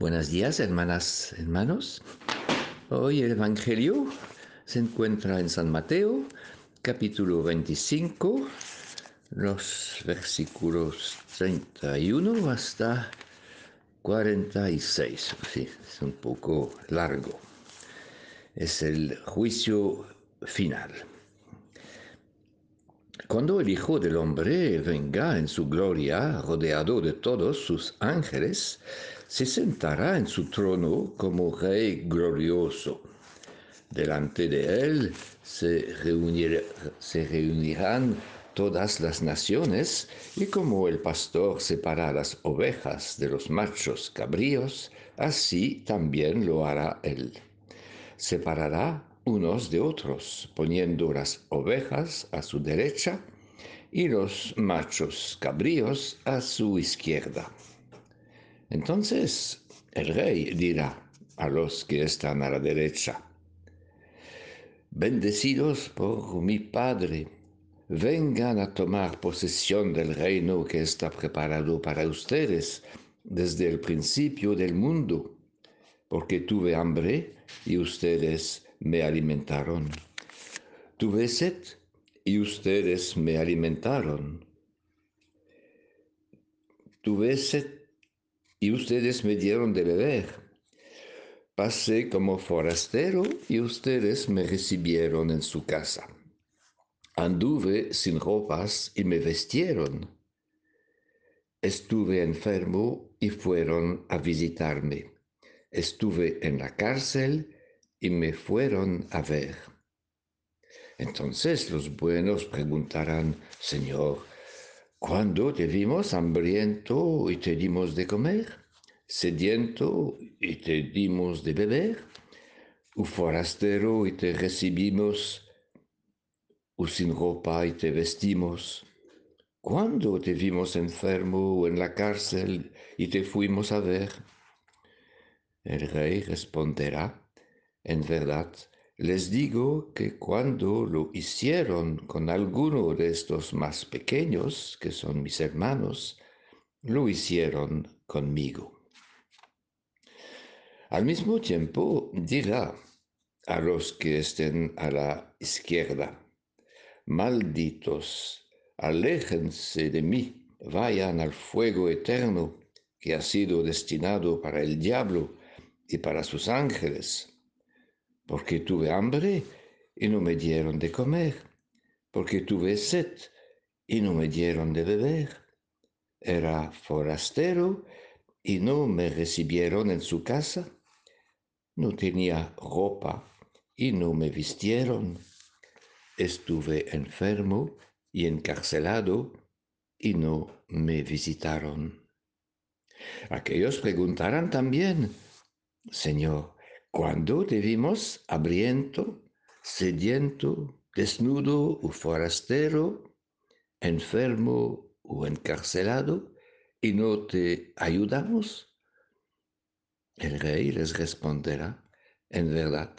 Buenos días, hermanas, hermanos. Hoy el Evangelio se encuentra en San Mateo, capítulo 25, los versículos 31 hasta 46. Sí, es un poco largo. Es el juicio final. Cuando el Hijo del Hombre venga en su gloria, rodeado de todos sus ángeles, se sentará en su trono como Rey glorioso. Delante de él se, reunirán todas las naciones, y como el pastor separa las ovejas de los machos cabríos, así también lo hará él. Separará unos de otros, poniendo las ovejas a su derecha y los machos cabríos a su izquierda. Entonces el rey dirá a los que están a la derecha, Bendecidos por mi Padre, vengan a tomar posesión del reino que está preparado para ustedes desde el principio del mundo, porque tuve hambre y ustedes me alimentaron. Tuve sed y ustedes me alimentaron. Tuve sed y ustedes me dieron de beber. Pasé como forastero y ustedes me recibieron en su casa. Anduve sin ropas y me vestieron. Estuve enfermo y fueron a visitarme. Estuve en la cárcel y me fueron a ver. Entonces los buenos preguntarán, Señor, ¿cuándo te vimos hambriento y te dimos de comer? ¿Sediento y te dimos de beber? ¿O forastero y te recibimos? ¿O sin ropa y te vestimos? ¿Cuándo te vimos enfermo o en la cárcel y te fuimos a ver? El rey responderá, en verdad, les digo que cuando lo hicieron con alguno de estos más pequeños, que son mis hermanos, lo hicieron conmigo. Al mismo tiempo dirá a los que estén a la izquierda, malditos, aléjense de mí, vayan al fuego eterno que ha sido destinado para el diablo y para sus ángeles porque tuve hambre y no me dieron de comer, porque tuve sed y no me dieron de beber. Era forastero y no me recibieron en su casa. No tenía ropa y no me vistieron. Estuve enfermo y encarcelado y no me visitaron. Aquellos preguntarán también, Señor, cuando te vimos hambriento, sediento, desnudo o forastero, enfermo o encarcelado, y no te ayudamos? El rey les responderá, en verdad,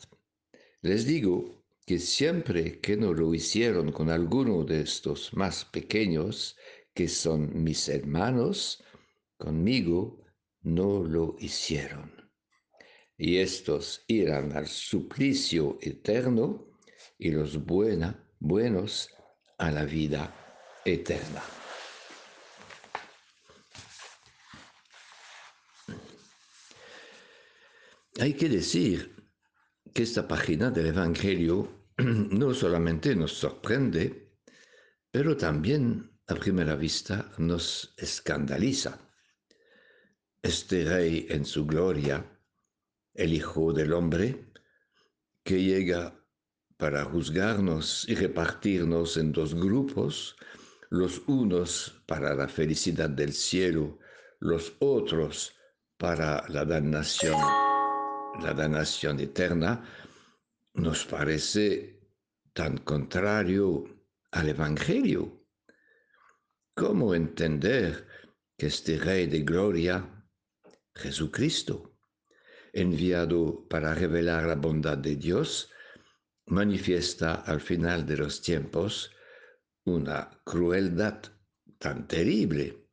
les digo que siempre que no lo hicieron con alguno de estos más pequeños, que son mis hermanos, conmigo no lo hicieron y estos irán al suplicio eterno y los buenos a la vida eterna. Hay que decir que esta página del Evangelio no solamente nos sorprende, pero también a primera vista nos escandaliza. Este rey en su gloria el Hijo del Hombre, que llega para juzgarnos y repartirnos en dos grupos, los unos para la felicidad del cielo, los otros para la damnación, la damnación eterna, nos parece tan contrario al Evangelio. ¿Cómo entender que este Rey de Gloria, Jesucristo, enviado para revelar la bondad de Dios, manifiesta al final de los tiempos una crueldad tan terrible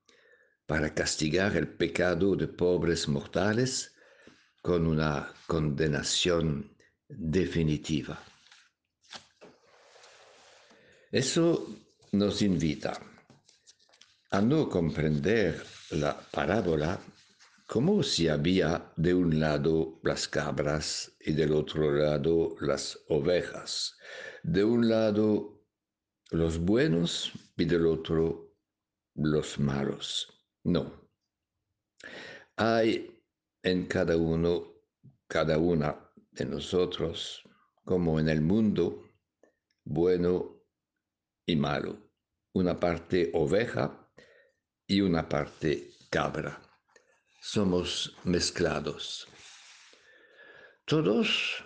para castigar el pecado de pobres mortales con una condenación definitiva. Eso nos invita a no comprender la parábola como si había de un lado las cabras y del otro lado las ovejas, de un lado los buenos y del otro los malos. No. Hay en cada uno, cada una de nosotros, como en el mundo, bueno y malo. Una parte oveja y una parte cabra. Somos mezclados. Todos,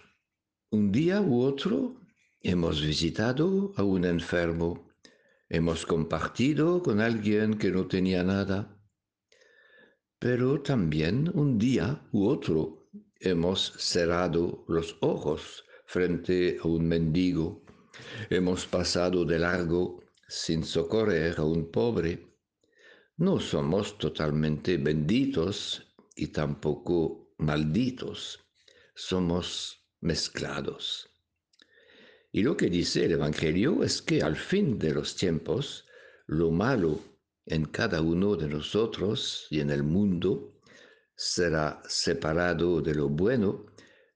un día u otro, hemos visitado a un enfermo, hemos compartido con alguien que no tenía nada, pero también un día u otro hemos cerrado los ojos frente a un mendigo, hemos pasado de largo sin socorrer a un pobre. No somos totalmente benditos y tampoco malditos, somos mezclados. Y lo que dice el Evangelio es que al fin de los tiempos, lo malo en cada uno de nosotros y en el mundo será separado de lo bueno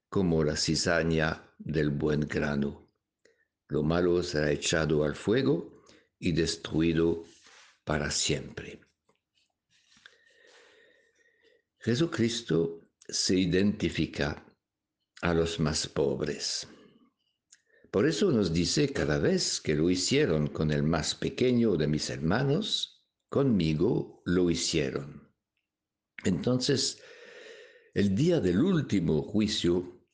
como la cizaña del buen grano. Lo malo será echado al fuego y destruido para siempre. Jesucristo se identifica a los más pobres por eso nos dice cada vez que lo hicieron con el más pequeño de mis hermanos, conmigo lo hicieron. Entonces, el día del último juicio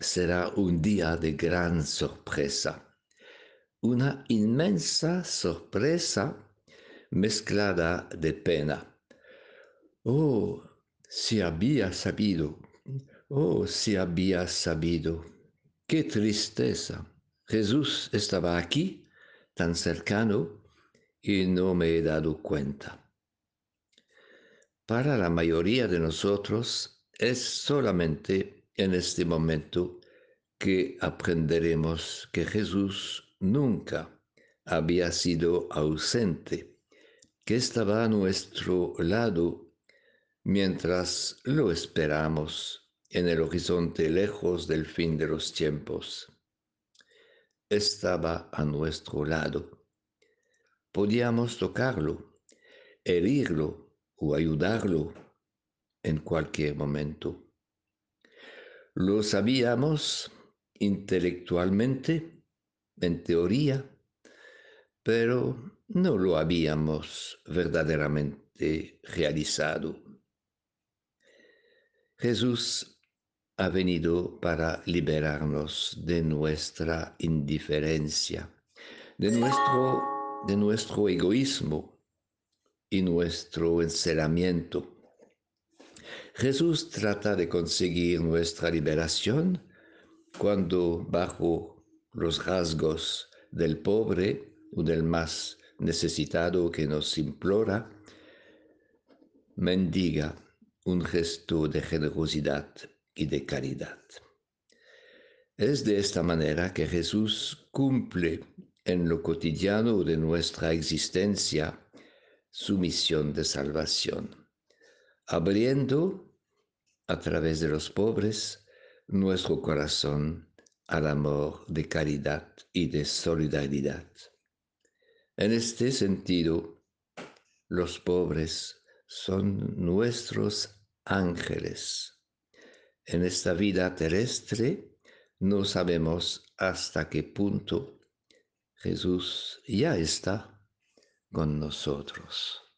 será un día de gran sorpresa, una inmensa sorpresa mezclada de pena. Oh, si había sabido, oh, si había sabido. Qué tristeza. Jesús estaba aquí, tan cercano, y no me he dado cuenta. Para la mayoría de nosotros es solamente en este momento que aprenderemos que Jesús nunca había sido ausente, que estaba a nuestro lado mientras lo esperamos en el horizonte lejos del fin de los tiempos. Estaba a nuestro lado. Podíamos tocarlo, herirlo o ayudarlo en cualquier momento. Lo sabíamos intelectualmente, en teoría, pero no lo habíamos verdaderamente realizado. Jesús ha venido para liberarnos de nuestra indiferencia, de nuestro, de nuestro egoísmo y nuestro encerramiento. Jesús trata de conseguir nuestra liberación cuando bajo los rasgos del pobre o del más necesitado que nos implora, mendiga un gesto de generosidad y de caridad. Es de esta manera que Jesús cumple en lo cotidiano de nuestra existencia su misión de salvación, abriendo a través de los pobres nuestro corazón al amor de caridad y de solidaridad. En este sentido, los pobres son nuestros ángeles en esta vida terrestre no sabemos hasta qué punto Jesús ya está con nosotros.